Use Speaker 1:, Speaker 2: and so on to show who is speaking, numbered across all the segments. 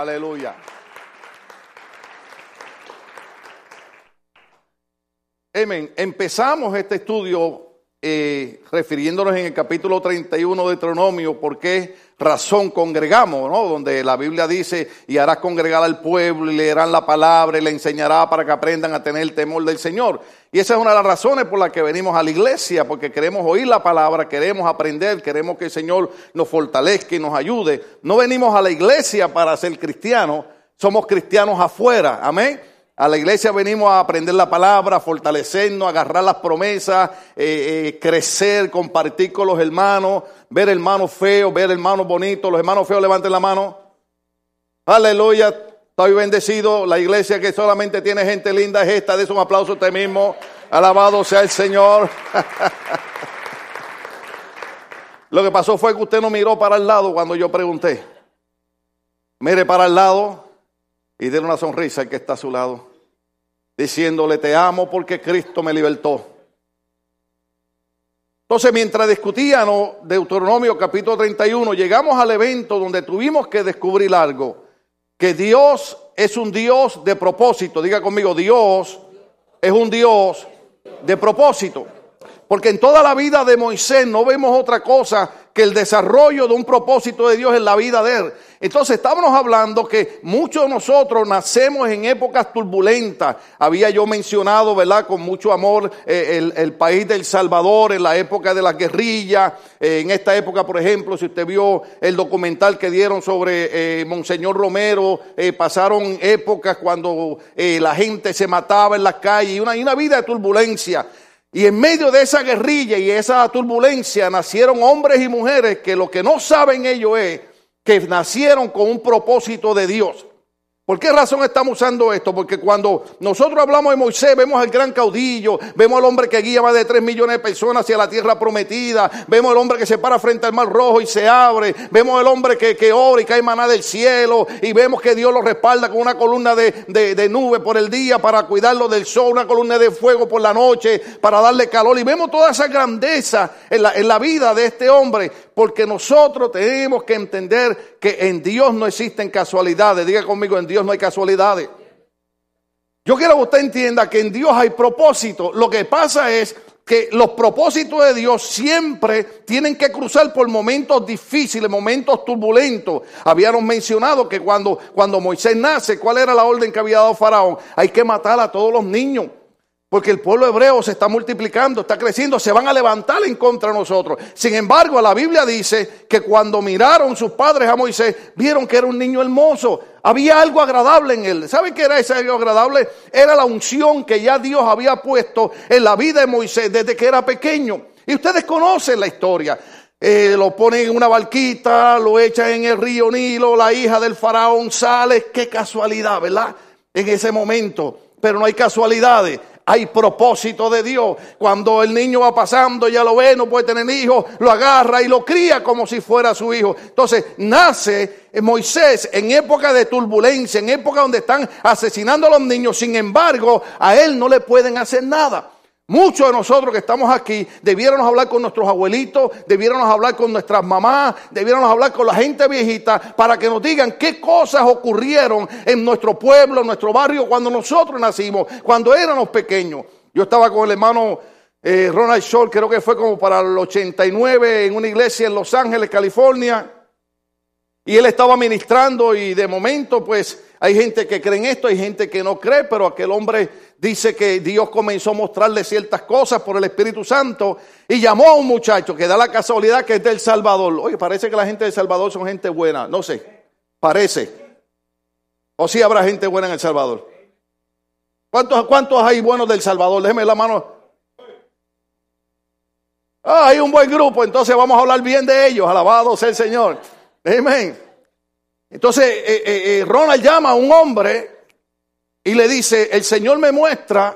Speaker 1: Aleluya. Amén. Empezamos este estudio eh, refiriéndonos en el capítulo 31 de Deuteronomio, por qué razón congregamos, ¿no? Donde la Biblia dice, y harás congregar al pueblo y leerán la palabra y le enseñará para que aprendan a tener el temor del Señor. Y esa es una de las razones por las que venimos a la iglesia, porque queremos oír la palabra, queremos aprender, queremos que el Señor nos fortalezca y nos ayude. No venimos a la iglesia para ser cristianos, somos cristianos afuera, amén. A la iglesia venimos a aprender la palabra, a fortalecernos, agarrar las promesas, eh, eh, crecer, compartir con los hermanos, ver hermanos feos, ver hermanos bonitos. Los hermanos feos levanten la mano. Aleluya. Estoy bendecido. La iglesia que solamente tiene gente linda es esta. De un aplauso a usted mismo. Alabado sea el Señor. Lo que pasó fue que usted no miró para el lado cuando yo pregunté. Mire para el lado y déle una sonrisa al que está a su lado diciéndole, te amo porque Cristo me libertó. Entonces, mientras discutían Deuteronomio capítulo 31, llegamos al evento donde tuvimos que descubrir algo, que Dios es un Dios de propósito. Diga conmigo, Dios es un Dios de propósito. Porque en toda la vida de Moisés no vemos otra cosa que el desarrollo de un propósito de Dios en la vida de él. Entonces estábamos hablando que muchos de nosotros nacemos en épocas turbulentas. Había yo mencionado, ¿verdad? Con mucho amor eh, el, país del Salvador en la época de la guerrilla. Eh, en esta época, por ejemplo, si usted vio el documental que dieron sobre eh, Monseñor Romero, pasaron épocas cuando la gente se mataba en las calles y y una vida de turbulencia. Y en medio de esa guerrilla y esa turbulencia nacieron hombres y mujeres que lo que no saben ellos es que nacieron con un propósito de Dios. ¿Por qué razón estamos usando esto? Porque cuando nosotros hablamos de Moisés, vemos al gran caudillo, vemos al hombre que guía más de tres millones de personas hacia la tierra prometida, vemos al hombre que se para frente al mar rojo y se abre, vemos al hombre que, que ora y cae maná del cielo, y vemos que Dios lo respalda con una columna de, de, nube por el día para cuidarlo del sol, una columna de fuego por la noche para darle calor, y vemos toda esa grandeza en la, en la vida de este hombre, porque nosotros tenemos que entender que en Dios no existen casualidades. Diga conmigo, en Dios no hay casualidades. Yo quiero que usted entienda que en Dios hay propósito. Lo que pasa es que los propósitos de Dios siempre tienen que cruzar por momentos difíciles, momentos turbulentos. Habíamos mencionado que cuando, cuando Moisés nace, ¿cuál era la orden que había dado Faraón? Hay que matar a todos los niños. Porque el pueblo hebreo se está multiplicando, está creciendo, se van a levantar en contra de nosotros. Sin embargo, la Biblia dice que cuando miraron sus padres a Moisés, vieron que era un niño hermoso. Había algo agradable en él. ¿Saben qué era ese algo agradable? Era la unción que ya Dios había puesto en la vida de Moisés desde que era pequeño. Y ustedes conocen la historia. Eh, lo ponen en una barquita, lo echan en el río Nilo, la hija del faraón sale. Qué casualidad, ¿verdad? En ese momento. Pero no hay casualidades hay propósito de Dios. Cuando el niño va pasando, ya lo ve, no puede tener hijos, lo agarra y lo cría como si fuera su hijo. Entonces, nace Moisés en época de turbulencia, en época donde están asesinando a los niños. Sin embargo, a él no le pueden hacer nada. Muchos de nosotros que estamos aquí debiéramos hablar con nuestros abuelitos, debiéramos hablar con nuestras mamás, debiéramos hablar con la gente viejita para que nos digan qué cosas ocurrieron en nuestro pueblo, en nuestro barrio, cuando nosotros nacimos, cuando éramos pequeños. Yo estaba con el hermano eh, Ronald Short, creo que fue como para el 89 en una iglesia en Los Ángeles, California. Y él estaba ministrando y de momento pues hay gente que cree en esto, hay gente que no cree, pero aquel hombre dice que Dios comenzó a mostrarle ciertas cosas por el Espíritu Santo y llamó a un muchacho que da la casualidad que es del Salvador. Oye, parece que la gente del Salvador son gente buena, no sé, parece. O sí habrá gente buena en El Salvador. ¿Cuántos, cuántos hay buenos del Salvador? Déjeme la mano. Ah, hay un buen grupo, entonces vamos a hablar bien de ellos. Alabado sea el Señor. Amén. Entonces, eh, eh, eh, Ronald llama a un hombre y le dice, el Señor me muestra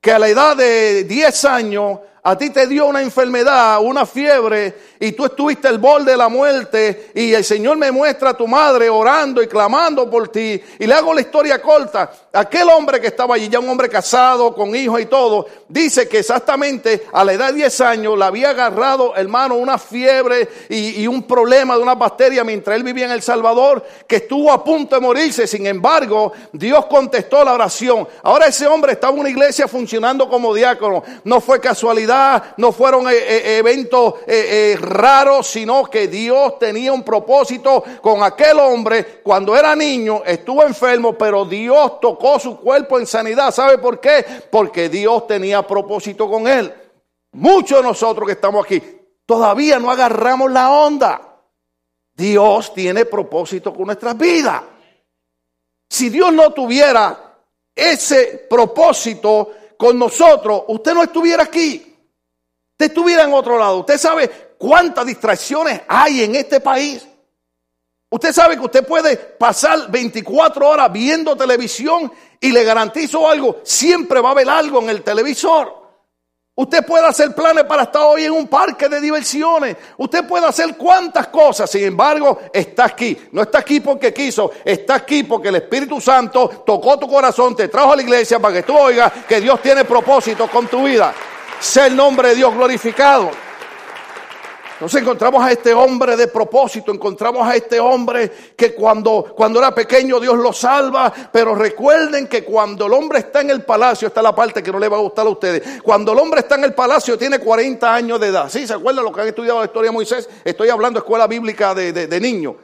Speaker 1: que a la edad de 10 años a ti te dio una enfermedad, una fiebre, y tú estuviste al borde de la muerte, y el Señor me muestra a tu madre orando y clamando por ti, y le hago la historia corta. Aquel hombre que estaba allí, ya un hombre casado, con hijos y todo, dice que exactamente a la edad de 10 años le había agarrado, hermano, una fiebre y, y un problema de una bacteria mientras él vivía en El Salvador, que estuvo a punto de morirse. Sin embargo, Dios contestó la oración. Ahora ese hombre estaba en una iglesia funcionando como diácono. No fue casualidad no fueron eh, eh, eventos eh, raros, sino que Dios tenía un propósito con aquel hombre. Cuando era niño estuvo enfermo, pero Dios tocó su cuerpo en sanidad. ¿Sabe por qué? Porque Dios tenía propósito con él. Muchos de nosotros que estamos aquí todavía no agarramos la onda. Dios tiene propósito con nuestras vidas. Si Dios no tuviera ese propósito con nosotros, usted no estuviera aquí usted estuviera en otro lado, usted sabe cuántas distracciones hay en este país. Usted sabe que usted puede pasar 24 horas viendo televisión y le garantizo algo, siempre va a haber algo en el televisor. Usted puede hacer planes para estar hoy en un parque de diversiones. Usted puede hacer cuantas cosas. Sin embargo, está aquí. No está aquí porque quiso. Está aquí porque el Espíritu Santo tocó tu corazón, te trajo a la iglesia para que tú oigas que Dios tiene propósito con tu vida sea el nombre de Dios glorificado. Nos encontramos a este hombre de propósito, encontramos a este hombre que cuando, cuando era pequeño Dios lo salva, pero recuerden que cuando el hombre está en el palacio, esta es la parte que no le va a gustar a ustedes, cuando el hombre está en el palacio tiene 40 años de edad. ¿Sí? ¿Se acuerdan lo que han estudiado la historia de Moisés? Estoy hablando de escuela bíblica de, de, de niño.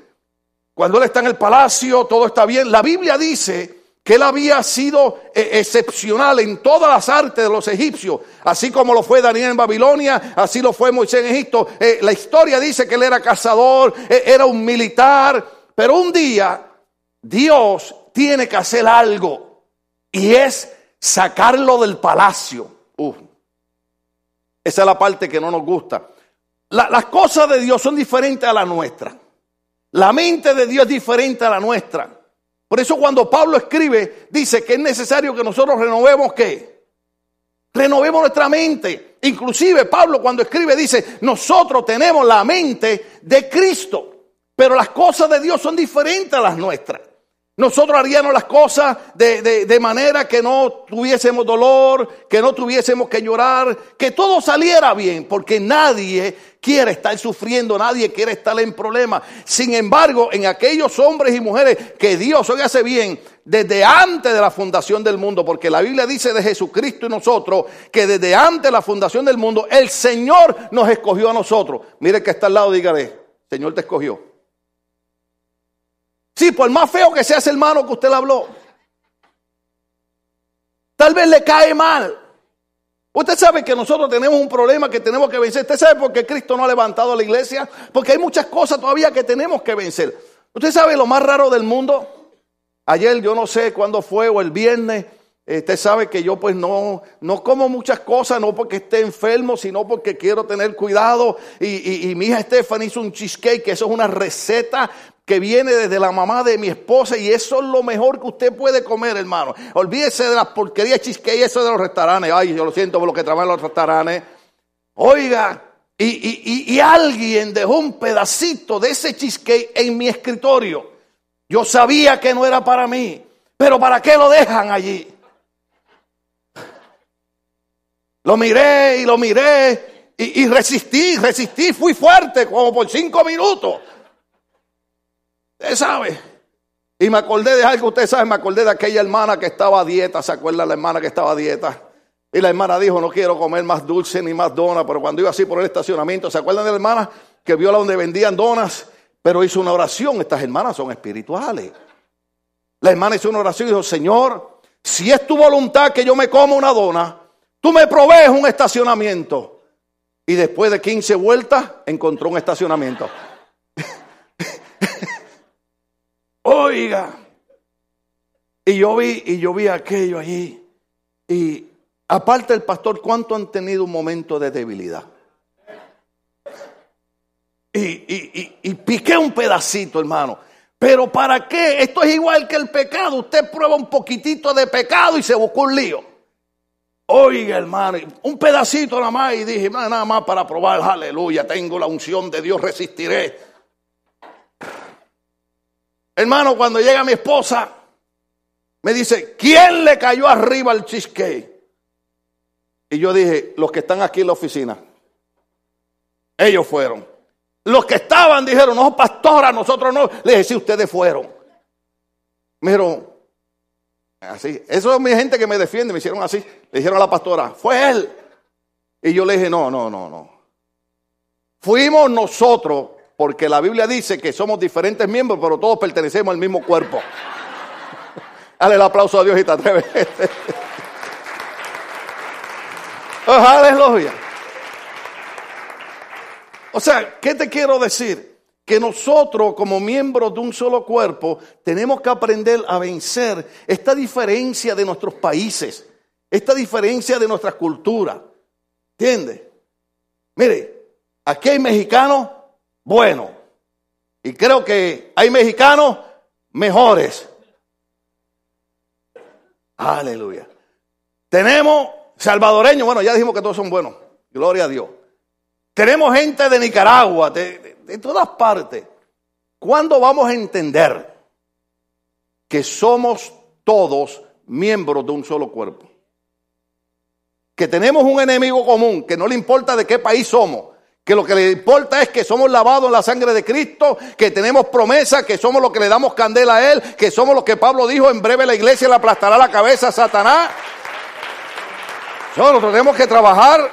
Speaker 1: Cuando él está en el palacio, todo está bien. La Biblia dice que él había sido eh, excepcional en todas las artes de los egipcios, así como lo fue Daniel en Babilonia, así lo fue Moisés en Egipto. Eh, la historia dice que él era cazador, eh, era un militar, pero un día Dios tiene que hacer algo y es sacarlo del palacio. esa es la parte que no nos gusta. las cosas de Dios son diferentes a la nuestra. La mente de Dios es diferente a la nuestra. Por eso cuando Pablo escribe, dice que es necesario que nosotros renovemos qué? Renovemos nuestra mente. Inclusive Pablo cuando escribe dice, nosotros tenemos la mente de Cristo, pero las cosas de Dios son diferentes a las nuestras. Nosotros haríamos las cosas de, de, manera que no tuviésemos dolor, que no tuviésemos que llorar, que todo saliera bien, porque nadie quiere estar sufriendo, nadie quiere estar en problemas. Sin embargo, en aquellos hombres y mujeres que Dios hoy hace bien desde antes de la fundación del mundo, porque la Biblia dice de Jesucristo y nosotros que desde antes de la fundación del mundo el Señor nos escogió a nosotros. Mire que está al lado, dígale, Señor te escogió. Sí, por más feo que sea ese hermano que usted le habló. Tal vez le cae mal. Usted sabe que nosotros tenemos un problema que tenemos que vencer. Usted sabe por qué Cristo no ha levantado la iglesia. Porque hay muchas cosas todavía que tenemos que vencer. Usted sabe lo más raro del mundo. Ayer yo no sé cuándo fue o el viernes. Usted sabe que yo pues no, no como muchas cosas, no porque esté enfermo, sino porque quiero tener cuidado. Y, y mi hija Stephanie hizo un cheesecake, que eso es una receta que viene desde la mamá de mi esposa y eso es lo mejor que usted puede comer, hermano. Olvídese de las porquerías cheesecake, eso de los restaurantes. Ay, yo lo siento por lo que trabajan los restaurantes. Oiga, y, y, y, alguien dejó un pedacito de ese cheesecake en mi escritorio. Yo sabía que no era para mí, pero ¿para qué lo dejan allí? Lo miré y lo miré y resistí, resistí, fui fuerte como por cinco minutos. Usted sabe. Y me acordé de algo, usted sabe, me acordé de aquella hermana que estaba a dieta, ¿se acuerda la hermana que estaba a dieta? Y la hermana dijo, no quiero comer más dulce ni más donas, pero cuando iba así por el estacionamiento, ¿se acuerdan de la hermana que vio la donde vendían donas? Pero hizo una oración, estas hermanas son espirituales. La hermana hizo una oración y dijo, Señor, si es tu voluntad que yo me coma una dona, tú me provees un estacionamiento. Y después de 15 vueltas, encontró un estacionamiento. Oiga. Y yo vi, y yo vi aquello allí. Y aparte del pastor, ¿cuánto han tenido un momento de debilidad? Y, y, y, piqué un pedacito, hermano. Pero ¿para qué? Esto es igual que el pecado. Usted prueba un poquitito de pecado y se busca un lío. Oiga, hermano, un pedacito nada más y dije, nada más para probar, aleluya, tengo la unción de Dios, resistiré. Hermano, cuando llega mi esposa, me dice, ¿quién le cayó arriba al cheesecake? Y yo dije, los que están aquí en la oficina. Ellos fueron. Los que estaban dijeron, no, pastora, nosotros no. Le dije, sí, ustedes fueron. Me dijeron, así. Eso es mi gente que me defiende, me hicieron así. Le dijeron a la pastora, fue él. Y yo le dije, no, no, no, no. Fuimos nosotros, porque la Biblia dice que somos diferentes miembros, pero todos pertenecemos al mismo cuerpo. Dale el aplauso a Dios y te atreves. oh, aleluya. O sea, ¿qué te quiero decir? Que nosotros como miembros de un solo cuerpo tenemos que aprender a vencer esta diferencia de nuestros países, esta diferencia de nuestra cultura. ¿Entiendes? Mire, aquí hay mexicanos buenos y creo que hay mexicanos mejores. Aleluya. Tenemos salvadoreños, bueno, ya dijimos que todos son buenos. Gloria a Dios. Tenemos gente de Nicaragua, de, todas partes. ¿Cuándo vamos a entender que somos todos miembros de un solo cuerpo? Que tenemos un enemigo común, que no le importa de qué país somos, que lo que le importa es que somos lavados en la sangre de Cristo, que tenemos promesa, que somos los que le damos candela a Él, que somos los que Pablo dijo, en breve la iglesia le aplastará la cabeza a Satanás. Nosotros tenemos que trabajar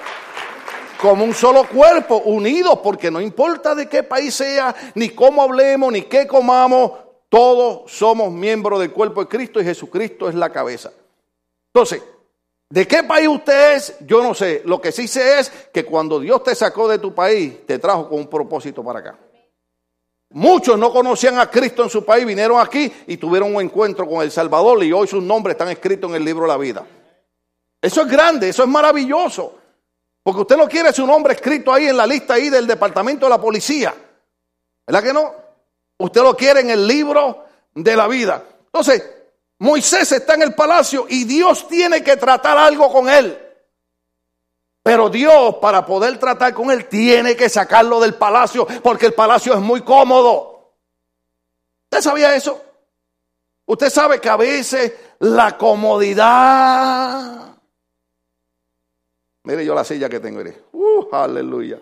Speaker 1: como un solo cuerpo, unidos, porque no importa de qué país sea, ni cómo hablemos, ni qué comamos, todos somos miembros del cuerpo de Cristo y Jesucristo es la cabeza. Entonces, ¿de qué país usted es? Yo no sé. Lo que sí sé es que cuando Dios te sacó de tu país, te trajo con un propósito para acá. Muchos no conocían a Cristo en su país, vinieron aquí y tuvieron un encuentro con el Salvador y hoy sus nombres están escritos en el libro de la vida. Eso es grande, eso es maravilloso. Porque usted no quiere su nombre escrito ahí en la lista ahí del departamento de la policía. ¿Verdad que no? Usted lo quiere en el libro de la vida. Entonces, Moisés está en el palacio y Dios tiene que tratar algo con él. Pero Dios, para poder tratar con él, tiene que sacarlo del palacio porque el palacio es muy cómodo. ¿Usted sabía eso? Usted sabe que a veces la comodidad Mire yo la silla que tengo. Mire. Uh, aleluya.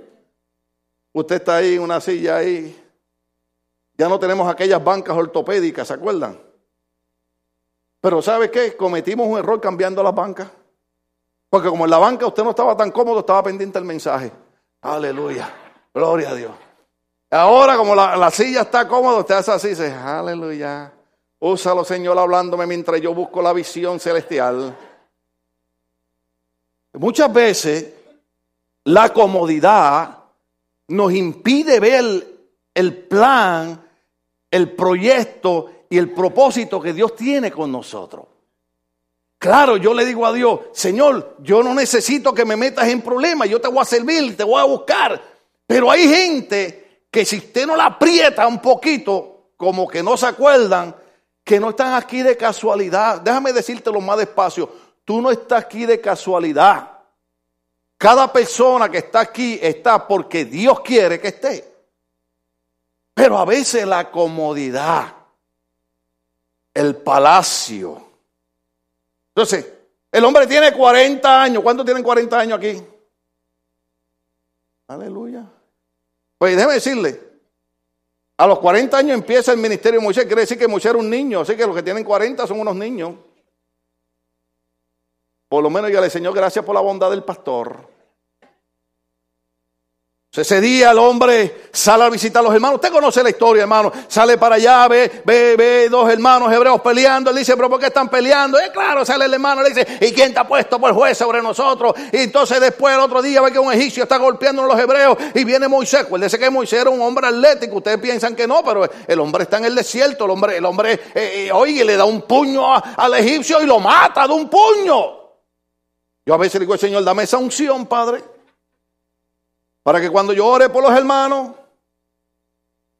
Speaker 1: Usted está ahí en una silla ahí. Ya no tenemos aquellas bancas ortopédicas, ¿se acuerdan? Pero ¿sabe qué? Cometimos un error cambiando las bancas. Porque como en la banca usted no estaba tan cómodo, estaba pendiente del mensaje. Aleluya. Gloria a Dios. Ahora como la, la silla está cómoda, usted hace así, dice, aleluya. Úsalo, Señor, hablándome mientras yo busco la visión celestial. Muchas veces la comodidad nos impide ver el plan, el proyecto y el propósito que Dios tiene con nosotros. Claro, yo le digo a Dios, Señor, yo no necesito que me metas en problemas, yo te voy a servir, te voy a buscar. Pero hay gente que si usted no la aprieta un poquito, como que no se acuerdan, que no están aquí de casualidad. Déjame decírtelo más despacio. Tú no estás aquí de casualidad. Cada persona que está aquí está porque Dios quiere que esté. Pero a veces la comodidad, el palacio. Entonces, el hombre tiene 40 años. ¿Cuántos tienen 40 años aquí? Aleluya. Pues déjeme decirle, a los 40 años empieza el ministerio de Moisés. Quiere decir que Moisés era un niño. Así que los que tienen 40 son unos niños. Por lo menos ya le Señor gracias por la bondad del pastor. Ese día el hombre sale a visitar a los hermanos. Usted conoce la historia, hermano. Sale para allá, ve, ve, ve dos hermanos hebreos peleando. Él dice, pero ¿por qué están peleando? Y claro, sale el hermano, le dice, ¿y quién ha puesto por juez sobre nosotros? Y entonces después el otro día ve que un egipcio está golpeando a los hebreos y viene Moisés. Acuérdese que Moisés era un hombre atlético. Ustedes piensan que no, pero el hombre está en el desierto. El hombre, el hombre, eh, eh, oye, le da un puño al egipcio y lo mata de un puño. Yo a veces digo, Señor, dame esa unción, Padre. Para que cuando yo ore por los hermanos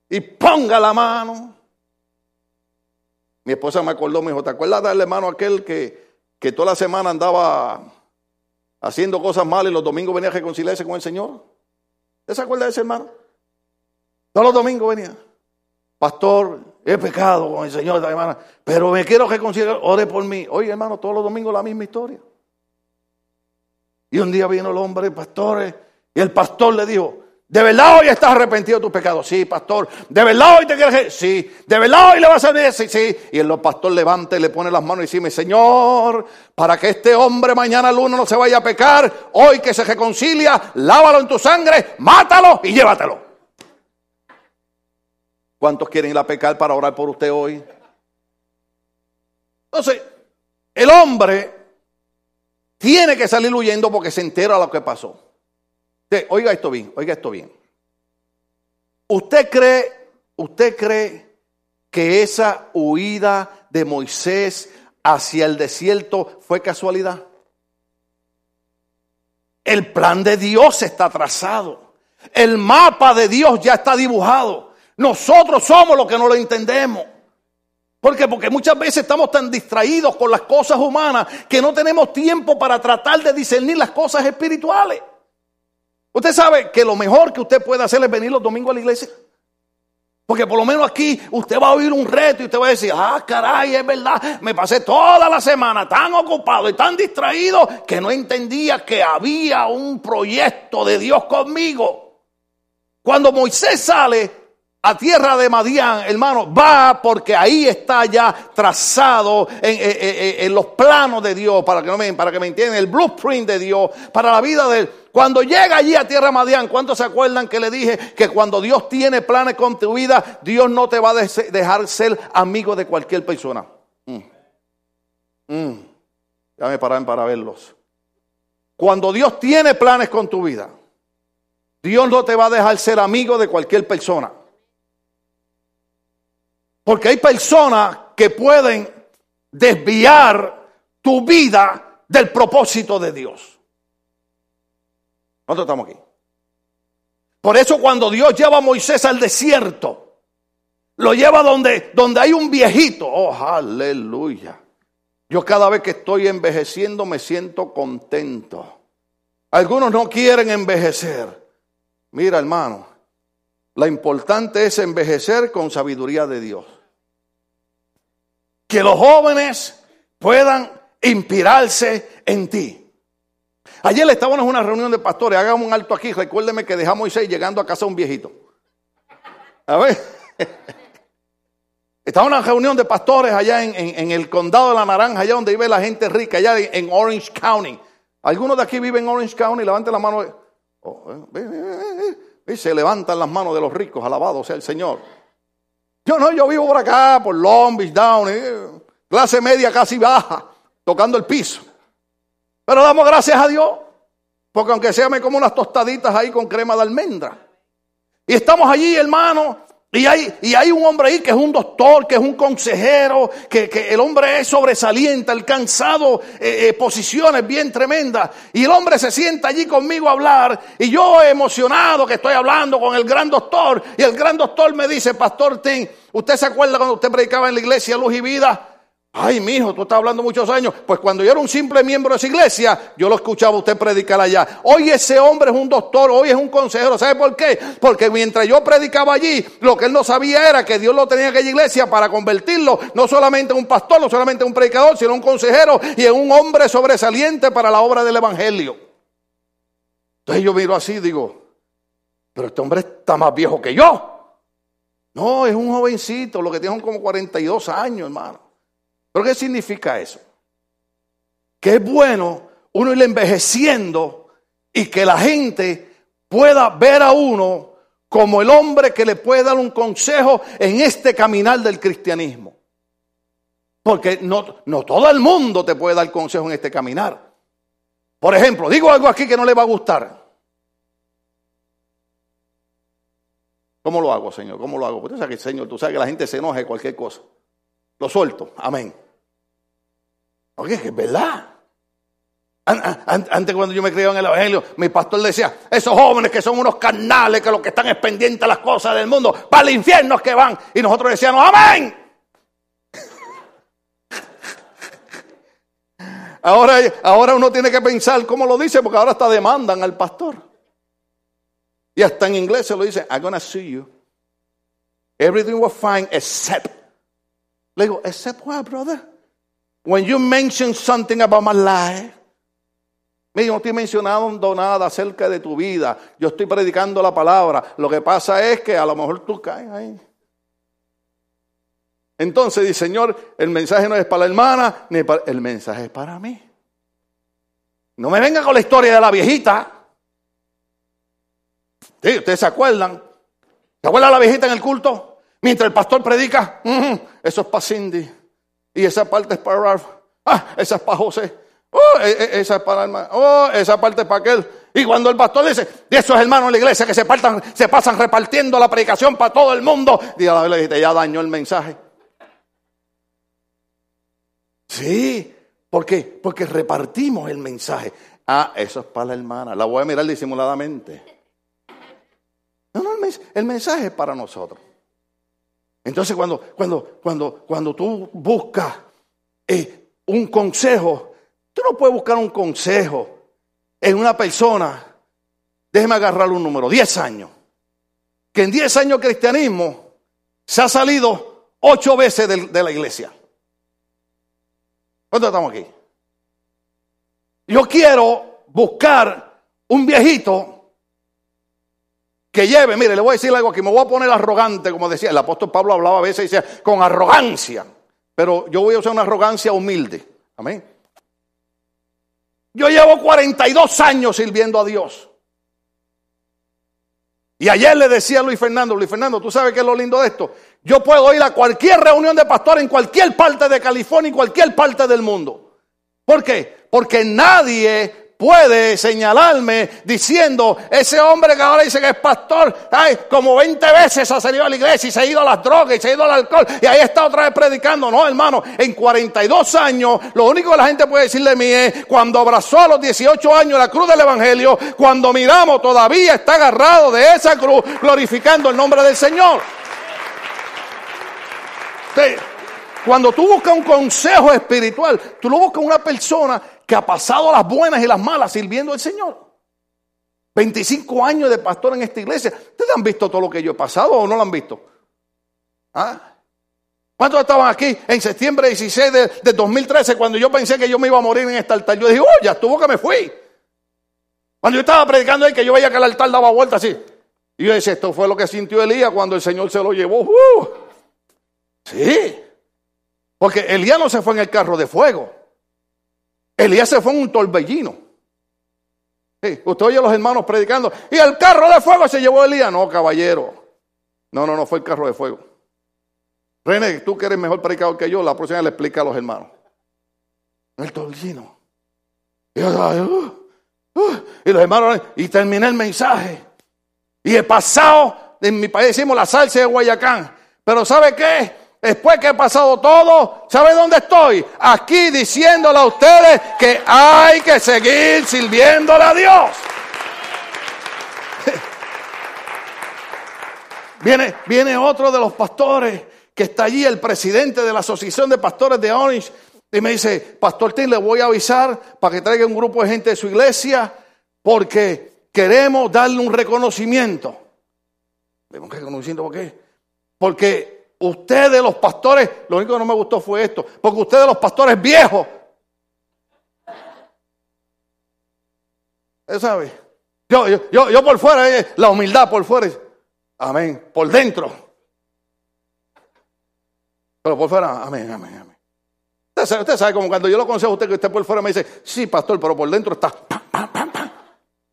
Speaker 1: y ponga la mano. Mi esposa me acordó, me dijo, ¿te acuerdas del hermano aquel que, que toda la semana andaba haciendo cosas malas y los domingos venía a reconciliarse con el Señor. ¿Usted se acuerda de ese hermano? Todos los domingos venía. Pastor, he pecado con el Señor, hermana, pero me quiero reconciliar, ore por mí. Oye, hermano, todos los domingos la misma historia. Y un día vino el hombre, pastor, y el pastor le dijo, ¿De verdad hoy estás arrepentido de tus pecados? Sí, pastor. ¿De verdad hoy te quieres? Sí. ¿De verdad hoy le vas a decir? Sí, sí. Y el pastor levanta y le pone las manos y dice, Señor, para que este hombre mañana lunes no se vaya a pecar, hoy que se reconcilia, lávalo en tu sangre, mátalo y llévatelo. ¿Cuántos quieren ir a pecar para orar por usted hoy? Entonces, el hombre tiene que salir huyendo porque se entera lo que pasó. Oiga esto bien, oiga esto bien. ¿Usted cree, usted cree que esa huida de Moisés hacia el desierto fue casualidad? El plan de Dios está trazado. El mapa de Dios ya está dibujado. Nosotros somos los que no lo entendemos. ¿Por qué? Porque muchas veces estamos tan distraídos con las cosas humanas que no tenemos tiempo para tratar de discernir las cosas espirituales. Usted sabe que lo mejor que usted puede hacer es venir los domingos a la iglesia. Porque por lo menos aquí usted va a oír un reto y usted va a decir, ah, caray, es verdad, me pasé toda la semana tan ocupado y tan distraído que no entendía que había un proyecto de Dios conmigo. Cuando Moisés sale, a tierra de Madián, hermano, va porque ahí está ya trazado en, los planos de Dios, para que, no me, para que me entiendan, el blueprint de Dios, para la vida de él. Cuando llega allí a tierra de Madián, ¿cuántos se acuerdan que le dije que cuando Dios tiene planes con tu vida, Dios no te va a dejar ser amigo de cualquier persona? Mm. Mm. Ya me pararon para verlos. Cuando Dios tiene planes con tu vida, Dios no te va a dejar ser amigo de cualquier persona. Porque hay personas que pueden desviar tu vida del propósito de Dios. Nosotros estamos aquí. Por eso cuando Dios lleva a Moisés al desierto, lo lleva donde, donde hay un viejito. Oh, aleluya. Yo cada vez que estoy envejeciendo me siento contento. Algunos no quieren envejecer. Mira, hermano, la importante es envejecer con sabiduría de Dios. Que los jóvenes puedan inspirarse en ti. Ayer estábamos en una reunión de pastores, hagamos un alto aquí, recuérdeme que dejamos Moisés llegando a casa un viejito. A ver. Estaba en una reunión de pastores allá en, el condado de la Naranja, allá donde vive la gente rica, allá en Orange County. ¿Algunos de aquí viven en Orange County? Levanten la mano. Oh, eh, y se levantan las manos de los ricos, alabado sea el Señor. Yo no, yo vivo por acá, por Long Beach, Down, eh, clase media casi baja, tocando el piso. Pero damos gracias a Dios, porque aunque sea me como unas tostaditas ahí con crema de almendra. Y estamos allí, hermano, y hay, y hay un hombre ahí que es un doctor, que es un consejero, que, el hombre es sobresaliente, alcanzado eh, eh, posiciones bien tremendas. Y el hombre se sienta allí conmigo a hablar. Y yo emocionado que estoy hablando con el gran doctor. Y el gran doctor me dice, Pastor Tim, ¿usted se acuerda cuando usted predicaba en la iglesia Luz y Vida? Ay, mi hijo, tú estás hablando muchos años. Pues cuando yo era un simple miembro de esa iglesia, yo lo escuchaba usted predicar allá. Hoy ese hombre es un doctor, hoy es un consejero. ¿Sabe por qué? Porque mientras yo predicaba allí, lo que él no sabía era que Dios lo tenía en aquella iglesia para convertirlo no solamente en un pastor, no solamente en un predicador, sino en un consejero y en un hombre sobresaliente para la obra del evangelio. Entonces yo miro así y digo, pero este hombre está más viejo que yo. No, es un jovencito, lo que tiene son como 42 años, hermano. ¿Pero qué significa eso? Que es bueno uno ir envejeciendo y que la gente pueda ver a uno como el hombre que le puede dar un consejo en este caminar del cristianismo. Porque no, no todo el mundo te puede dar consejo en este caminar. Por ejemplo, digo algo aquí que no le va a gustar. ¿Cómo lo hago, Señor? ¿Cómo lo hago? Tú sabes que, Señor, tú sabes que la gente se enoja de cualquier cosa. Lo suelto. Amén. Oye, es verdad. Antes cuando yo me criaba en el Evangelio, mi pastor decía, esos jóvenes que son unos carnales, que lo que están es pendientes a las cosas del mundo, para el infierno que van. Y nosotros decíamos, amén. Ahora, ahora uno tiene que pensar cómo lo dice, porque ahora hasta demandan al pastor. Y hasta en inglés se lo dice, I'm gonna sue you. Everything was fine except. Le digo, except what, brother? When you mention something about my life. Mira, yo no estoy mencionando nada acerca de tu vida. Yo estoy predicando la palabra. Lo que pasa es que a lo mejor tú caes ahí. Entonces dice, Señor, el mensaje no es para la hermana, ni para... el mensaje es para mí. No me venga con la historia de la viejita. Sí, ustedes se acuerdan. ¿Se acuerda la viejita en el culto? Mientras el pastor predica, eso es para Cindy. Y esa parte es para Ralph. Ah, esa es para José. Oh, e, e, esa es para hermano. Oh, esa parte es para aquel. Y cuando el pastor dice, de esos hermanos en la iglesia que se, se pasan repartiendo la predicación para todo el mundo, Biblia, ya dañó el mensaje. Sí, ¿por qué? Porque repartimos el mensaje. Ah, eso es para la hermana. La voy a mirar disimuladamente. No, no, el mensaje es para nosotros. Entonces, cuando, cuando, cuando, cuando tú buscas eh, un consejo, tú no puedes buscar un consejo en una persona, déjeme agarrar un número, 10 años, que en 10 años de cristianismo se ha salido ocho veces de la iglesia. ¿Cuántos estamos aquí? Yo quiero buscar un viejito que lleve, mire, le voy a decir algo aquí, me voy a poner arrogante, como decía, el apóstol Pablo hablaba a veces y decía, con arrogancia, pero yo voy a usar una arrogancia humilde. Amén. Yo llevo 42 años sirviendo a Dios. Y ayer le decía a Luis Fernando, Luis Fernando, tú sabes qué es lo lindo de esto. Yo puedo ir a cualquier reunión de pastor en cualquier parte de California y cualquier parte del mundo. ¿Por qué? Porque nadie puede señalarme diciendo, ese hombre que ahora dice que es pastor, ay, como 20 veces ha salido a la iglesia y se ha ido a las drogas y se ha ido al alcohol y ahí está otra vez predicando. No, hermano, en 42 años, lo único que la gente puede decirle de mí es, cuando abrazó a los 18 años la cruz del Evangelio, cuando miramos todavía está agarrado de esa cruz, glorificando el nombre del Señor. Cuando tú buscas un consejo espiritual, tú lo buscas una persona ha pasado las buenas y las malas sirviendo al Señor. 25 años de pastor en esta iglesia. ¿Ustedes han visto todo lo que yo he pasado o no lo han visto? ¿Ah? ¿Cuántos estaban aquí en septiembre 16 de, 2013 cuando yo pensé que yo me iba a morir en este altar? Yo dije, oh, ya estuvo que me fui. Cuando yo estaba predicando ahí que yo veía que el altar daba vuelta así. Y yo decía, esto fue lo que sintió Elías cuando el Señor se lo llevó. ¡Uh! Sí. Porque Elías no se fue en el carro de fuego. Elías se fue en un torbellino. usted oye a los hermanos predicando. Y el carro de fuego se llevó Elías. No, caballero. No, no, no fue el carro de fuego. René, tú que eres mejor predicador que yo, la próxima le explica a los hermanos. El torbellino. Y, uh, uh, y los hermanos, y terminé el mensaje. Y he pasado, en mi país decimos la salsa de Guayacán. Pero ¿sabe qué? Después que he pasado todo, ¿sabe dónde estoy? Aquí diciéndole a ustedes que hay que seguir sirviéndole a Dios. Viene, viene otro de los pastores que está allí, el presidente de la Asociación de Pastores de Orange, y me dice, Pastor Tim, le voy a avisar para que traiga un grupo de gente de su iglesia, porque queremos darle un reconocimiento. ¿Un reconocimiento por qué? Porque Ustedes los pastores, lo único que no me gustó fue esto, porque ustedes los pastores viejos. ¿Usted sabe? Yo, yo, yo, por fuera, eh, la humildad por fuera. Amén. Por dentro. Pero por fuera, amén, amén, amén. Usted sabe, usted como cuando yo lo aconsejo a usted que usted por fuera me dice, sí, pastor, pero por dentro está pam, pam, pam, pam,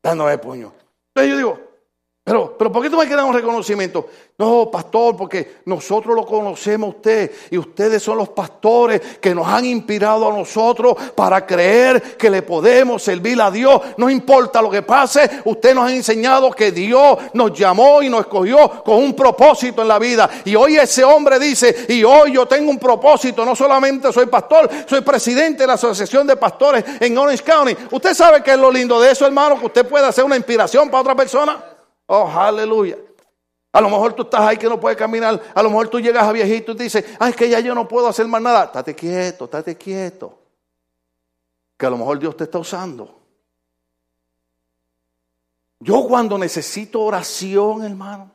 Speaker 1: dándome puño. Entonces yo digo, pero, pero ¿por qué tú me quieres un reconocimiento? No, pastor, porque nosotros lo conocemos a usted y ustedes son los pastores que nos han inspirado a nosotros para creer que le podemos servir a Dios. No importa lo que pase, usted nos ha enseñado que Dios nos llamó y nos escogió con un propósito en la vida. Y hoy ese hombre dice, y hoy yo tengo un propósito, no solamente soy pastor, soy presidente de la Asociación de Pastores en Orange County. ¿Usted sabe qué es lo lindo de eso, hermano? Que usted pueda hacer una inspiración para otra persona. Oh, aleluya. A lo mejor tú estás ahí que no puedes caminar. A lo mejor tú llegas a viejito y dices, ay, es que ya yo no puedo hacer más nada. Estate quieto, estate quieto. que a lo mejor Dios te está usando. Yo cuando necesito oración, hermano,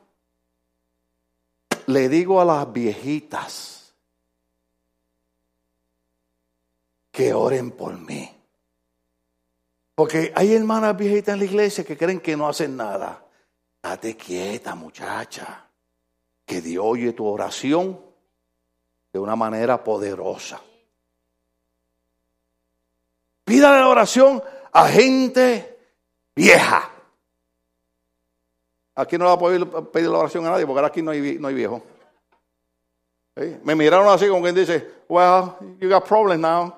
Speaker 1: le digo a las viejitas que oren por mí. Porque hay hermanas viejitas en la iglesia que creen que no hacen nada. Date quieta, muchacha, que Dios oye tu oración de una manera poderosa. Pídale la oración a gente vieja. Aquí no le va a poder pedir la oración a nadie porque ahora aquí no hay, no hay viejo. Me miraron así como quien dice, well, you got problems now.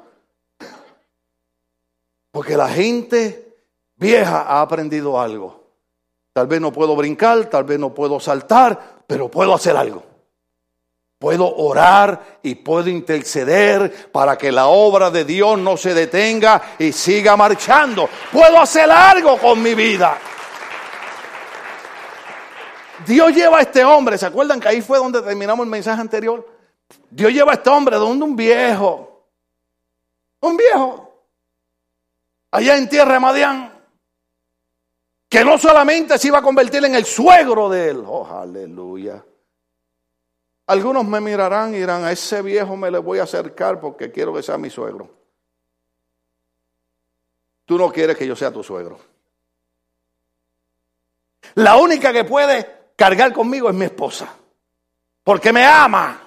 Speaker 1: Porque la gente vieja ha aprendido algo. Tal vez no puedo brincar, tal vez no puedo saltar, pero puedo hacer algo. Puedo orar y puedo interceder para que la obra de Dios no se detenga y siga marchando. Puedo hacer algo con mi vida. Dios lleva a este hombre, ¿se acuerdan que ahí fue donde terminamos el mensaje anterior? Dios lleva a este hombre donde un viejo, un viejo, allá en tierra de Madián, que no solamente se iba a convertir en el suegro de él, oh aleluya. Algunos me mirarán y dirán, a ese viejo me le voy a acercar porque quiero que sea mi suegro. Tú no quieres que yo sea tu suegro. La única que puede cargar conmigo es mi esposa. Porque me ama.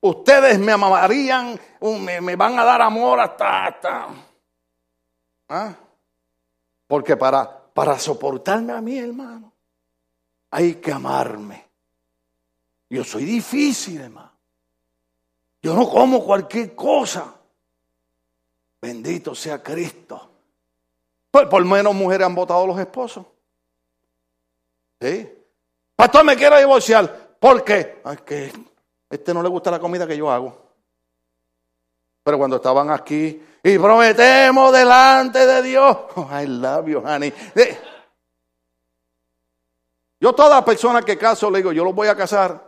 Speaker 1: Ustedes me amarían, me, van a dar amor hasta... hasta ¿ah? Porque para, para soportarme a mí, hermano, hay que amarme. Yo soy difícil, hermano. Yo no como cualquier cosa. Bendito sea Cristo. Pues por menos mujeres han votado los esposos. ¿Sí? Pastor, me quiero divorciar. ¿Por qué? Es que a este no le gusta la comida que yo hago. Pero cuando estaban aquí y prometemos delante de Dios, oh, I love you, honey. Yo toda persona que caso le digo, yo los voy a casar.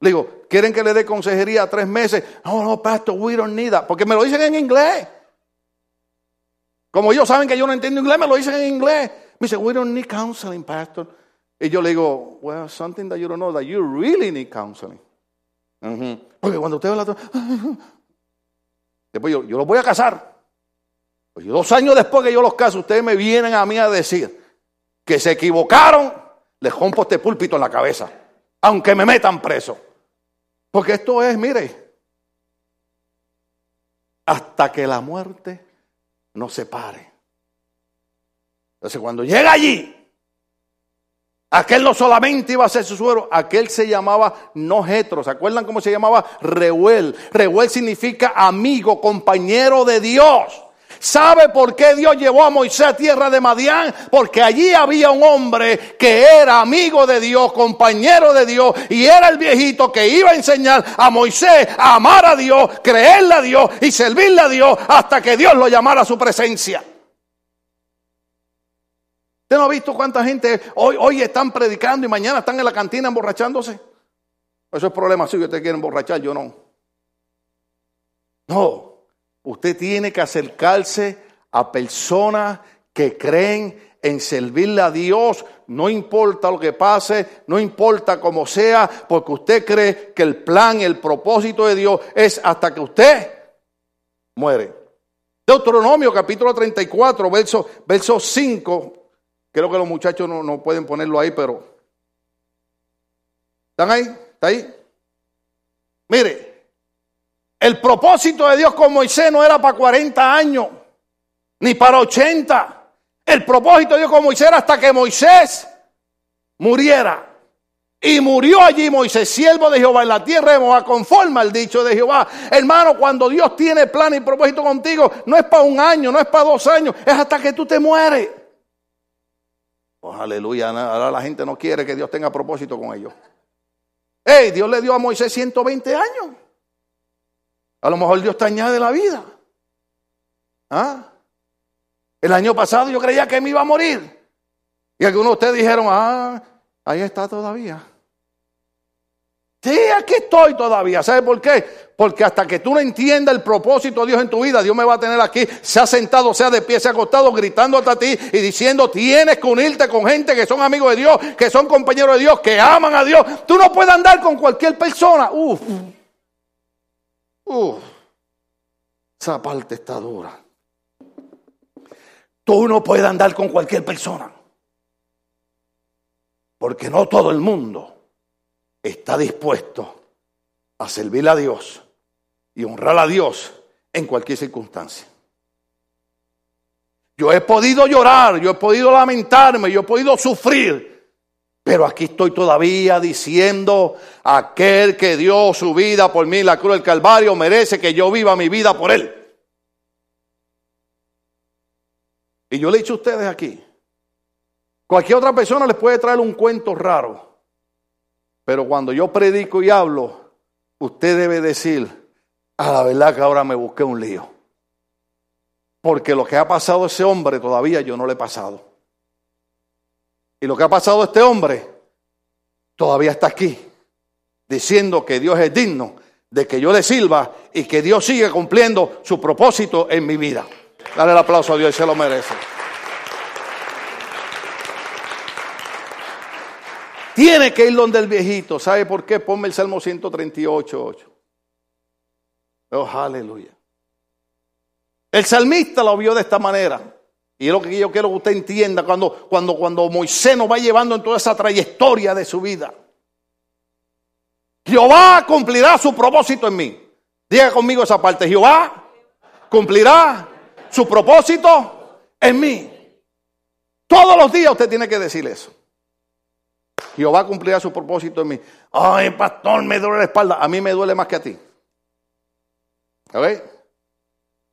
Speaker 1: Le digo, ¿quieren que le dé consejería tres meses? No, no, pastor, we don't need that. Porque me lo dicen en inglés. Como ellos saben que yo no entiendo inglés, me lo dicen en inglés. Me dice, we don't need counseling, pastor. Y yo le digo, well, something that you don't know, that you really need counseling. Porque cuando usted habla, después yo, los voy a casar. Pues dos años después que yo los caso, ustedes me vienen a mí a decir que se equivocaron, les rompo este púlpito en la cabeza, aunque me metan preso. Porque esto es, mire, hasta que la muerte nos separe. Entonces cuando llega allí, Aquel no solamente iba a ser su suegro, aquel se llamaba Nojetro. ¿Se acuerdan cómo se llamaba? Reuel. Reuel significa amigo, compañero de Dios. ¿Sabe por qué Dios llevó a Moisés a tierra de Madián? Porque allí había un hombre que era amigo de Dios, compañero de Dios, y era el viejito que iba a enseñar a Moisés a amar a Dios, creerle a Dios y servirle a Dios hasta que Dios lo llamara a su presencia. ¿Usted no ha visto cuánta gente hoy, hoy están predicando y mañana están en la cantina emborrachándose? Eso es problema suyo, usted quiere emborrachar, yo no. No, usted tiene que acercarse a personas que creen en servirle a Dios, no importa lo que pase, no importa cómo sea, porque usted cree que el plan, el propósito de Dios es hasta que usted muere. Deuteronomio capítulo 34, verso, verso 5 Creo que los muchachos no, pueden ponerlo ahí, pero... ¿Están ahí? ¿Está ahí? Mire, el propósito de Dios con Moisés no era para 40 años, ni para 80. El propósito de Dios con Moisés era hasta que Moisés muriera. Y murió allí Moisés, siervo de Jehová, en la tierra de Moab, conforme al dicho de Jehová. Hermano, cuando Dios tiene plan y propósito contigo, no es para un año, no es para dos años, es hasta que tú te mueres. Oh, aleluya. Ahora la gente no quiere que Dios tenga propósito con ellos. Hey, Dios le dio a Moisés 120 años. A lo mejor Dios te añade la vida. ¿Ah? El año pasado yo creía que me iba a morir. Y algunos de ustedes dijeron, ah, ahí está todavía. Sí, aquí estoy todavía. ¿Sabe por qué? Porque hasta que tú no entiendas el propósito de Dios en tu vida, Dios me va a tener aquí, sea sentado, sea de pie, sea acostado, gritando hasta ti y diciendo, tienes que unirte con gente que son amigos de Dios, que son compañeros de Dios, que aman a Dios. Tú no puedes andar con cualquier persona. Uf. Uf. Esa parte está dura. Tú no puedes andar con cualquier persona. Porque no todo el mundo está dispuesto a servir a Dios y honrar a Dios en cualquier circunstancia. Yo he podido llorar, yo he podido lamentarme, yo he podido sufrir, pero aquí estoy todavía diciendo, aquel que dio su vida por mí, la cruz del Calvario, merece que yo viva mi vida por él. Y yo le he dicho a ustedes aquí, cualquier otra persona les puede traer un cuento raro, pero cuando yo predico y hablo, usted debe decir, a la verdad que ahora me busqué un lío. Porque lo que ha pasado a ese hombre todavía yo no le he pasado. Y lo que ha pasado a este hombre todavía está aquí, diciendo que Dios es digno de que yo le sirva y que Dios sigue cumpliendo su propósito en mi vida. Dale el aplauso a Dios, se lo merece. Tiene que ir donde el viejito. ¿Sabe por qué? Ponme el Salmo 138, 8. Oh, aleluya. El salmista lo vio de esta manera. Y es lo que yo quiero que usted entienda cuando, cuando, cuando Moisés nos va llevando en toda esa trayectoria de su vida. Jehová cumplirá su propósito en mí. Diga conmigo esa parte. Jehová cumplirá su propósito en mí. Todos los días usted tiene que decir eso. Jehová cumplirá su propósito en mí. Ay, pastor, me duele la espalda. A mí me duele más que a ti.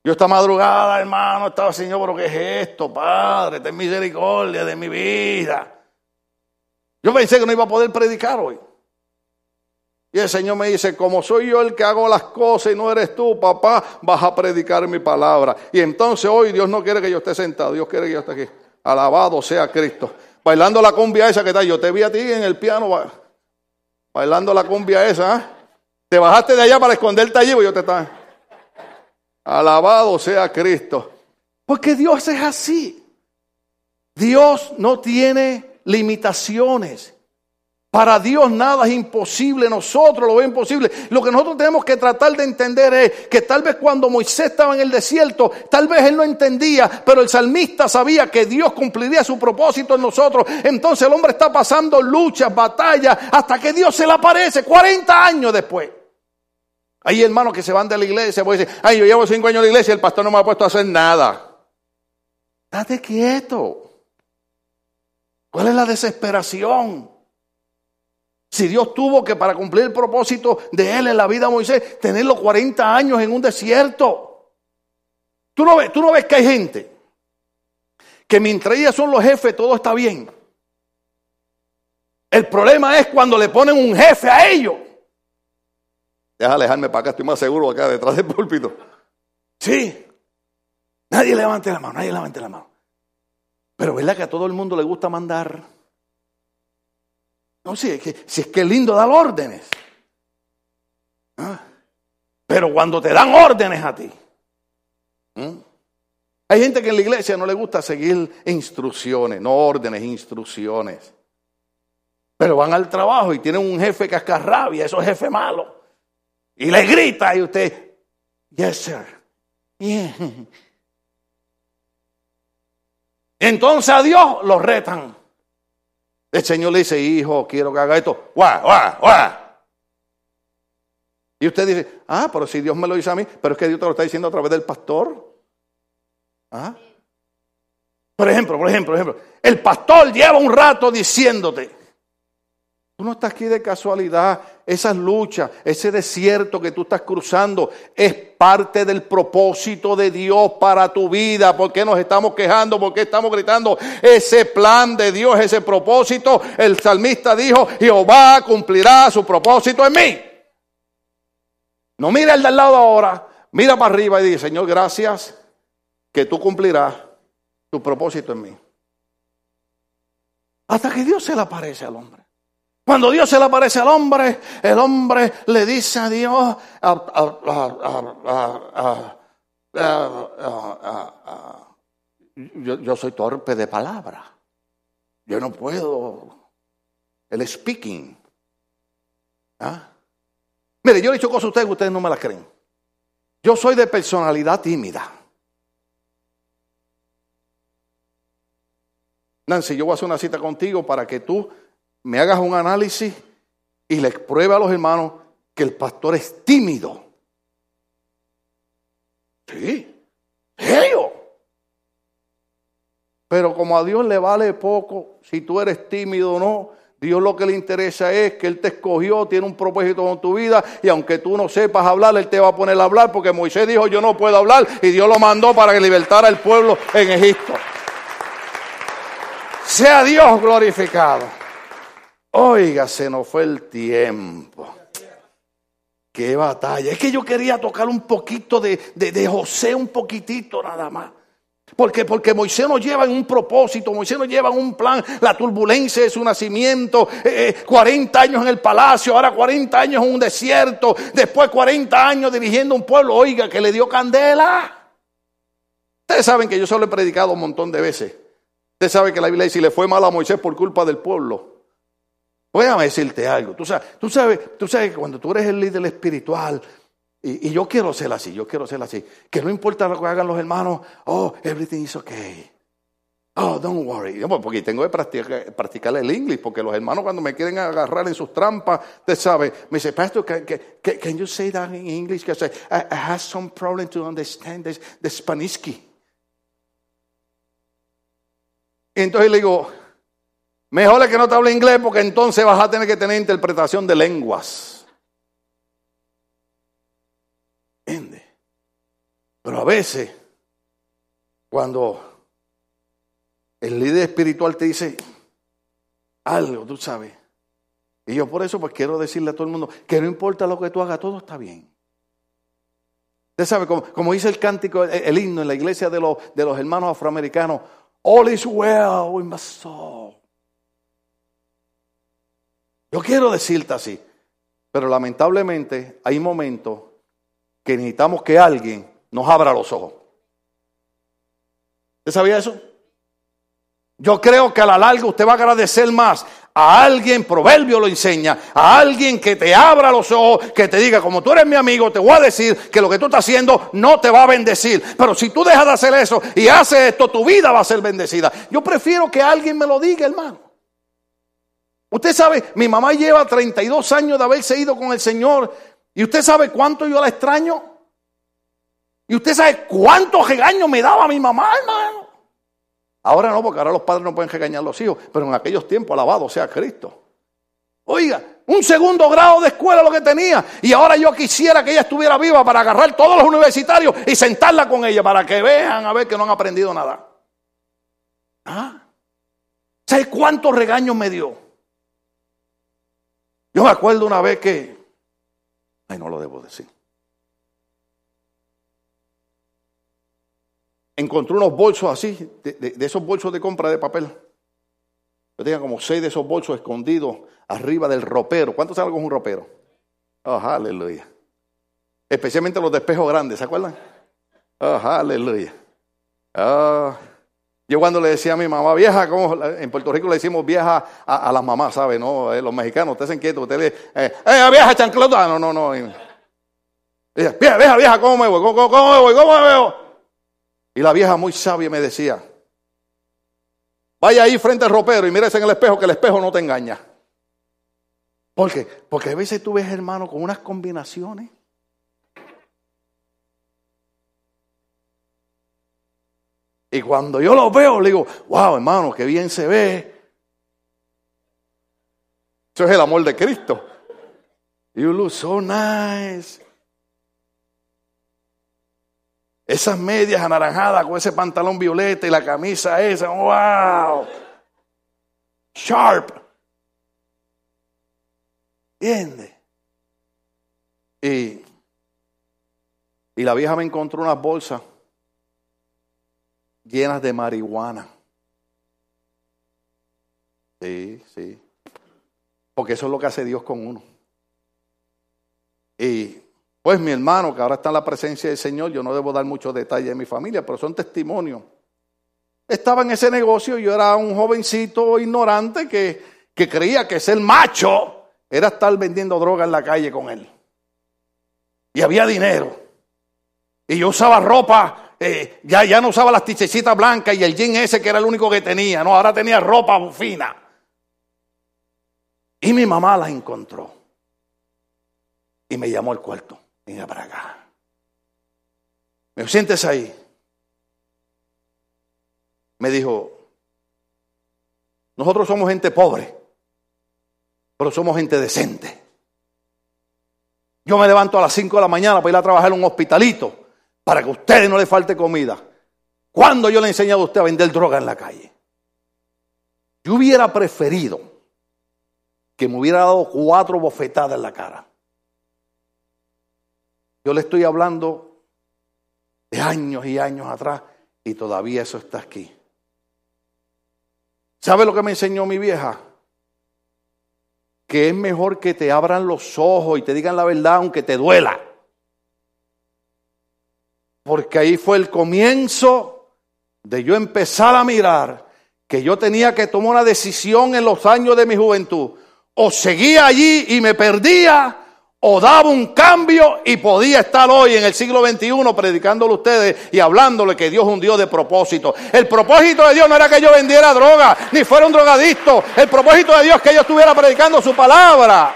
Speaker 1: Yo esta madrugada, hermano, estaba, Señor, pero ¿qué es esto, Padre? Ten misericordia de mi vida. Yo pensé que no iba a poder predicar hoy. Y el Señor me dice, como soy yo el que hago las cosas y no eres tú, papá, vas a predicar mi palabra. Y entonces hoy Dios no quiere que yo esté sentado, Dios quiere que yo esté aquí. Alabado sea Cristo. Bailando la cumbia esa que está. Yo te vi a ti en el piano bailando la cumbia esa. ¿eh? Te bajaste de allá para esconderte allí, pues yo te estaba. Alabado sea Cristo. Porque Dios es así. Dios no tiene limitaciones. Para Dios nada es imposible, nosotros lo vemos imposible. Lo que nosotros tenemos que tratar de entender es que tal vez cuando Moisés estaba en el desierto, tal vez él no entendía, pero el salmista sabía que Dios cumpliría su propósito en nosotros. Entonces el hombre está pasando luchas, batallas, hasta que Dios se le aparece 40 años después. Hay hermanos que se van de la iglesia, pues dicen, ay, yo llevo cinco años en la iglesia y el pastor no me ha puesto a hacer nada. Date quieto. ¿Cuál es la desesperación? Si Dios tuvo que para cumplir el propósito de él en la vida de Moisés, tenerlo 40 años en un desierto. Tú no ves, tú no ves que hay gente que mientras ellas son los jefes todo está bien. El problema es cuando le ponen un jefe a ellos. Deja alejarme para acá, estoy más seguro acá detrás del púlpito. Sí. Nadie levante la mano, nadie levante la mano. Pero ¿verdad que a todo el mundo le gusta mandar? No, si es que, si es, que lindo dar órdenes. ¿Ah? Pero cuando te dan órdenes a ti. Hay gente que en la iglesia no le gusta seguir instrucciones, no órdenes, instrucciones. Pero van al trabajo y tienen un jefe cascarrabia, eso es jefe malo. Y le grita y usted, yes sir. Entonces a Dios lo retan. El Señor le dice, hijo, quiero que haga esto. ¡Guau, guau, guau! Y usted dice, ah, pero si Dios me lo dice a mí, pero es que Dios te lo está diciendo a través del pastor. ¿Ah? Por ejemplo, por ejemplo, por ejemplo, el pastor lleva un rato diciéndote, Tú no estás aquí de casualidad. Esas luchas, ese desierto que tú estás cruzando es parte del propósito de Dios para tu vida. ¿Por qué nos estamos quejando? ¿Por qué estamos gritando? Ese plan de Dios, ese propósito, el salmista dijo, Jehová cumplirá su propósito en mí. No mira el del lado ahora, mira para arriba y dice, Señor, gracias que tú cumplirás tu propósito en mí. Hasta que Dios se le aparece al hombre. Cuando Dios se le aparece al hombre, el hombre le dice a Dios, yo, soy torpe de palabra. Yo no puedo. El speaking. ¿Ah? Mire, yo le he dicho cosas a ustedes que ustedes no me las creen. Yo soy de personalidad tímida. Nancy, yo voy a hacer una cita contigo para que tú me hagas un análisis y le pruebe a los hermanos que el pastor es tímido. Sí, serio. Pero como a Dios le vale poco si tú eres tímido o no, Dios lo que le interesa es que Él te escogió, tiene un propósito con tu vida y aunque tú no sepas hablar, Él te va a poner a hablar porque Moisés dijo yo no puedo hablar y Dios lo mandó para que libertara al pueblo en Egipto. Sea Dios glorificado. Oiga, se nos fue el tiempo. Qué batalla. Es que yo quería tocar un poquito de, de José, un poquitito nada más. Porque, porque Moisés nos lleva en un propósito, Moisés nos lleva en un plan. La turbulencia de su nacimiento, 40 eh, años en el palacio, ahora 40 años en un desierto, después 40 años dirigiendo un pueblo, oiga, que le dio candela. Ustedes saben que yo solo he predicado un montón de veces. Ustedes saben que la Biblia dice, le fue mal a Moisés por culpa del pueblo. Voy a decirte algo. Tú sabes, tú sabes, tú sabes que cuando tú eres el líder espiritual, y, yo quiero ser así, yo quiero ser así. Que no importa lo que hagan los hermanos, oh, everything is okay. Oh, don't worry. Pues, porque tengo que practicar, practicar, el inglés, porque los hermanos cuando me quieren agarrar en sus trampas, usted sabe, me dice, Pastor, can, can, you say that in English? Because I, I, have some problem to understand this, the Spanisky. Entonces le digo, mejor es que no te hable inglés porque entonces vas a tener que tener interpretación de lenguas. Pero a veces, cuando el líder espiritual te dice algo, tú sabes, y yo por eso pues quiero decirle a todo el mundo que no importa lo que tú hagas, todo está bien. Usted sabe, como, dice el cántico, el, himno en la iglesia de los, de los hermanos afroamericanos, all is well with my soul. Yo quiero decirte así, pero lamentablemente hay momentos que necesitamos que alguien nos abra los ojos. ¿Usted sabía eso? Yo creo que a la larga usted va a agradecer más a alguien, Proverbio lo enseña, a alguien que te abra los ojos, que te diga, como tú eres mi amigo, te voy a decir que lo que tú estás haciendo no te va a bendecir. Pero si tú dejas de hacer eso y haces esto, tu vida va a ser bendecida. Yo prefiero que alguien me lo diga, hermano. Usted sabe, mi mamá lleva 32 años de haberse ido con el Señor. ¿Y usted sabe cuánto yo la extraño? Y usted sabe cuántos regaños me daba mi mamá, hermano. Ahora no, porque ahora los padres no pueden regañar a los hijos, pero en aquellos tiempos, alabado sea Cristo. Oiga, un segundo grado de escuela lo que tenía. Y ahora yo quisiera que ella estuviera viva para agarrar todos los universitarios y sentarla con ella para que vean a ver que no han aprendido nada. ¿Ah? ¿Sabes cuántos regaños me dio? Yo me acuerdo una vez que... Ay, no lo debo decir. encontró unos bolsos así, de, esos bolsos de compra de papel. Yo tenía como seis de esos bolsos escondidos arriba del ropero. ¿Cuánto sabe con un ropero? Oh, aleluya. Especialmente los de espejo grandes, ¿se acuerdan? Oh, aleluya. Oh. Yo cuando le decía a mi mamá, vieja, como en Puerto Rico le decimos vieja a, las mamás, ¿sabe? No, eh, los mexicanos, ustedes se inquietos, ustedes, eh, eh, vieja chanclota, no, no, no. Vieja, vieja, vieja, ¿cómo me voy? ¿Cómo, me voy? ¿Cómo me voy? Y la vieja muy sabia me decía, vaya ahí frente al ropero y mírese en el espejo que el espejo no te engaña. ¿Por qué? Porque a veces tú ves, hermano, con unas combinaciones. Y cuando yo lo veo, le digo, wow, hermano, qué bien se ve. Eso es el amor de Cristo. You look so nice. Esas medias anaranjadas con ese pantalón violeta y la camisa esa, wow. Sharp. ¿Entiendes? Y, y la vieja me encontró unas bolsas llenas de marihuana. Sí, sí. Porque eso es lo que hace Dios con uno. Y pues mi hermano, que ahora está en la presencia del Señor, yo no debo dar muchos detalles de mi familia, pero son testimonios. Estaba en ese negocio, yo era un jovencito ignorante que, que creía que ser macho era estar vendiendo droga en la calle con él. Y había dinero. Y yo usaba ropa, eh, ya, ya no usaba las tichecitas blancas y el jean ese que era el único que tenía. No, ahora tenía ropa fina. Y mi mamá la encontró. Y me llamó al cuarto. Venga para acá. Me sientes ahí. Me dijo, nosotros somos gente pobre, pero somos gente decente. Yo me levanto a las 5 de la mañana para ir a trabajar en un hospitalito para que a ustedes no les falte comida. ¿Cuándo yo le he enseñado a usted a vender droga en la calle? Yo hubiera preferido que me hubiera dado cuatro bofetadas en la cara. Yo le estoy hablando de años y años atrás y todavía eso está aquí. ¿Sabe lo que me enseñó mi vieja? Que es mejor que te abran los ojos y te digan la verdad aunque te duela. Porque ahí fue el comienzo de yo empezar a mirar que yo tenía que tomar una decisión en los años de mi juventud. O seguía allí y me perdía, o daba un cambio y podía estar hoy en el siglo XXI predicándole a ustedes y hablándole que Dios es un Dios de propósito. El propósito de Dios no era que yo vendiera droga, ni fuera un drogadicto. El propósito de Dios es que yo estuviera predicando su palabra.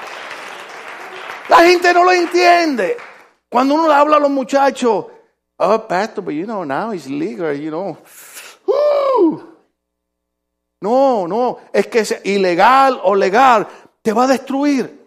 Speaker 1: La gente no lo entiende. Cuando uno le habla a los muchachos, Oh, pastor, but you know, now it's legal, you know. No, no, es que es ilegal o legal te va a destruir.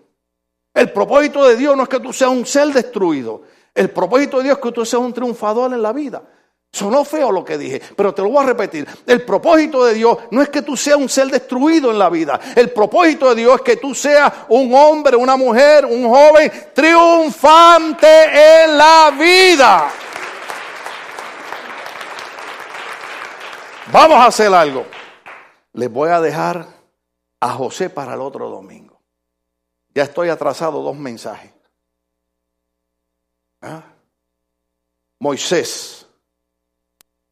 Speaker 1: El propósito de Dios no es que tú seas un ser destruido. El propósito de Dios es que tú seas un triunfador en la vida. Sonó feo lo que dije, pero te lo voy a repetir. El propósito de Dios no es que tú seas un ser destruido en la vida. El propósito de Dios es que tú seas un hombre, una mujer, un joven triunfante en la vida. Vamos a hacer algo. Les voy a dejar a José para el otro domingo. Ya estoy atrasado dos mensajes. ¿Ah? Moisés,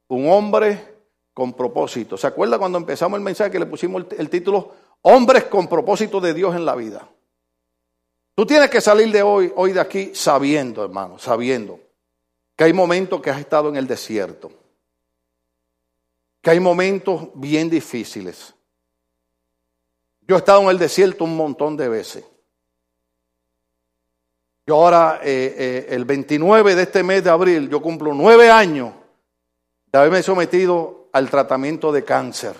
Speaker 1: un hombre con propósito. ¿Se acuerda cuando empezamos el mensaje que le pusimos el, el título Hombres con propósito de Dios en la vida? Tú tienes que salir de hoy, hoy de aquí sabiendo, hermano, sabiendo que hay momentos que has estado en el desierto que hay momentos bien difíciles. Yo he estado en el desierto un montón de veces. Yo ahora, eh, eh, el 29 de este mes de abril, yo cumplo nueve años de haberme sometido al tratamiento de cáncer.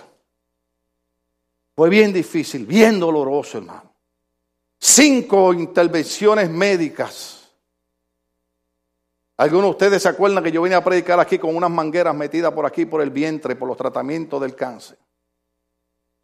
Speaker 1: Fue bien difícil, bien doloroso, hermano. Cinco intervenciones médicas algunos de ustedes se acuerdan que yo vine a predicar aquí con unas mangueras metidas por aquí, por el vientre, por los tratamientos del cáncer.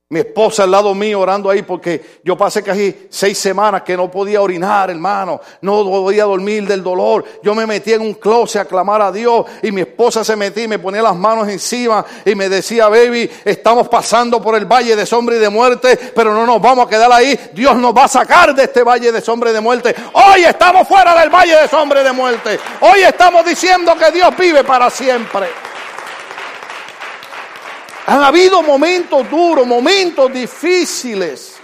Speaker 1: Mi esposa al lado mío orando ahí porque yo pasé casi seis semanas que no podía orinar, hermano. No podía dormir del dolor. Yo me metí en un closet a clamar a Dios y mi esposa se metía y me ponía las manos encima y me decía, baby, estamos pasando por el valle de sombra y de muerte, pero no nos vamos a quedar ahí. Dios nos va a sacar de este valle de sombra y de muerte. Hoy estamos fuera del valle de sombra y de muerte. Hoy estamos diciendo que Dios vive para siempre. Han habido momentos duros, momentos difíciles,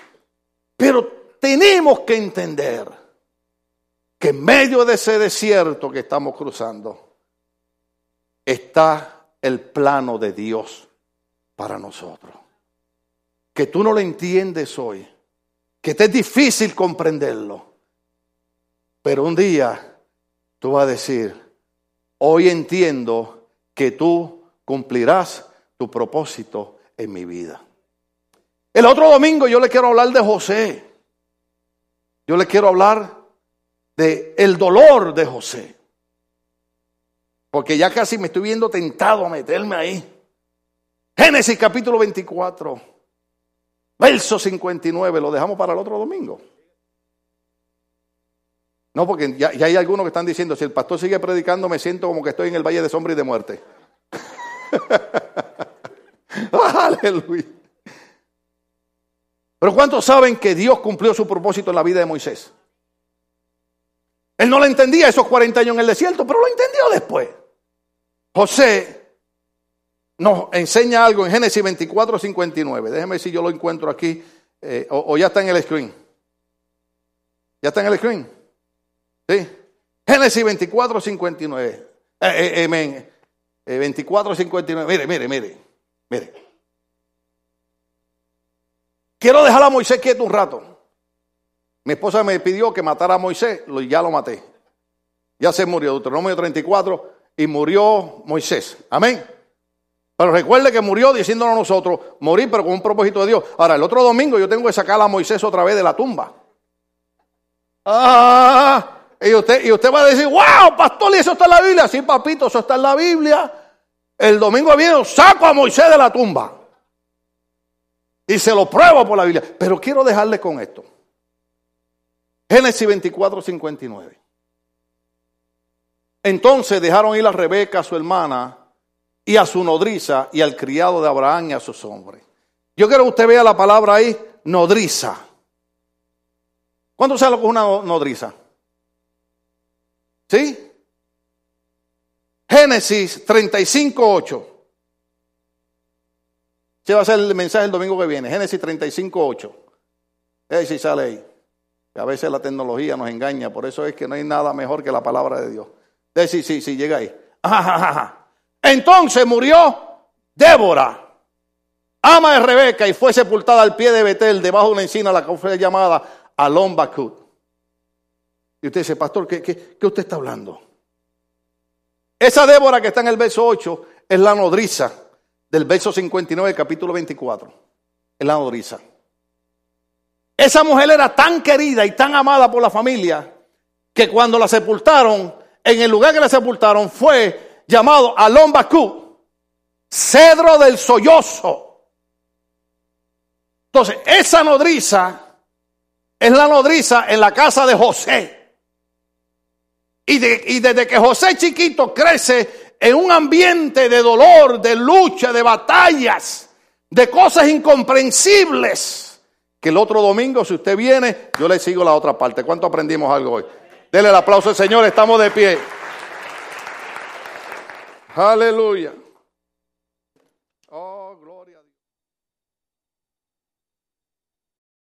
Speaker 1: pero tenemos que entender que en medio de ese desierto que estamos cruzando está el plano de Dios para nosotros. Que tú no lo entiendes hoy, que te es difícil comprenderlo, pero un día tú vas a decir, hoy entiendo que tú cumplirás tu propósito en mi vida. El otro domingo yo le quiero hablar de José. Yo le quiero hablar de el dolor de José. Porque ya casi me estoy viendo tentado a meterme ahí. Génesis capítulo 24, verso 59, lo dejamos para el otro domingo. No, porque ya, hay algunos que están diciendo, si el pastor sigue predicando, me siento como que estoy en el valle de sombra y de muerte. Aleluya. Pero ¿cuántos saben que Dios cumplió su propósito en la vida de Moisés? Él no lo entendía esos 40 años en el desierto, pero lo entendió después. José nos enseña algo en Génesis 24, 59. Déjeme si yo lo encuentro aquí eh, o, ya está en el screen. ¿Ya está en el screen? Sí. Génesis 24, 59. Eh, eh, 24, 59. Mire, mire, mire. Mire. Quiero dejar a Moisés quieto un rato. Mi esposa me pidió que matara a Moisés, ya lo maté. Ya se murió, Deuteronomio 34, y murió Moisés. Amén. Pero recuerde que murió diciéndonos a nosotros, morir, pero con un propósito de Dios. Ahora, el otro domingo yo tengo que sacar a Moisés otra vez de la tumba. Ah, y usted, y usted va a decir, wow, pastor, y eso está en la Biblia. Sí, papito, eso está en la Biblia. El domingo viene, saco a Moisés de la tumba. Y se lo pruebo por la Biblia. Pero quiero dejarle con esto. Génesis 24, 59. Entonces dejaron ir a Rebeca, su hermana, y a su nodriza, y al criado de Abraham y a sus hombres. Yo quiero que usted vea la palabra ahí, nodriza. ¿Cuánto sabe lo que es una nodriza? ¿Sí? Génesis 35, 8. Ese va a ser el mensaje el domingo que viene. Génesis 35, 8. Ahí sí sale ahí. A veces la tecnología nos engaña, por eso es que no hay nada mejor que la palabra de Dios. Sí, sí, sí, llega ahí. Entonces murió Débora, ama de Rebeca, y fue sepultada al pie de Betel, debajo de una encina, la que fue llamada Alon Bakut. Y usted dice, pastor, ¿qué, qué, qué usted está hablando? Esa Débora que está en el verso 8 es la nodriza del verso 59 capítulo 24. Es la nodriza. Esa mujer era tan querida y tan amada por la familia que cuando la sepultaron, en el lugar que la sepultaron fue llamado Alombacú, cedro del sollozo. Entonces, esa nodriza es la nodriza en la casa de José. Y, y desde que José chiquito crece en un ambiente de dolor, de lucha, de batallas, de cosas incomprensibles, que el otro domingo, si usted viene, yo le sigo la otra parte. ¿Cuánto aprendimos algo hoy? Dele el aplauso al Señor, estamos de pie. Aleluya.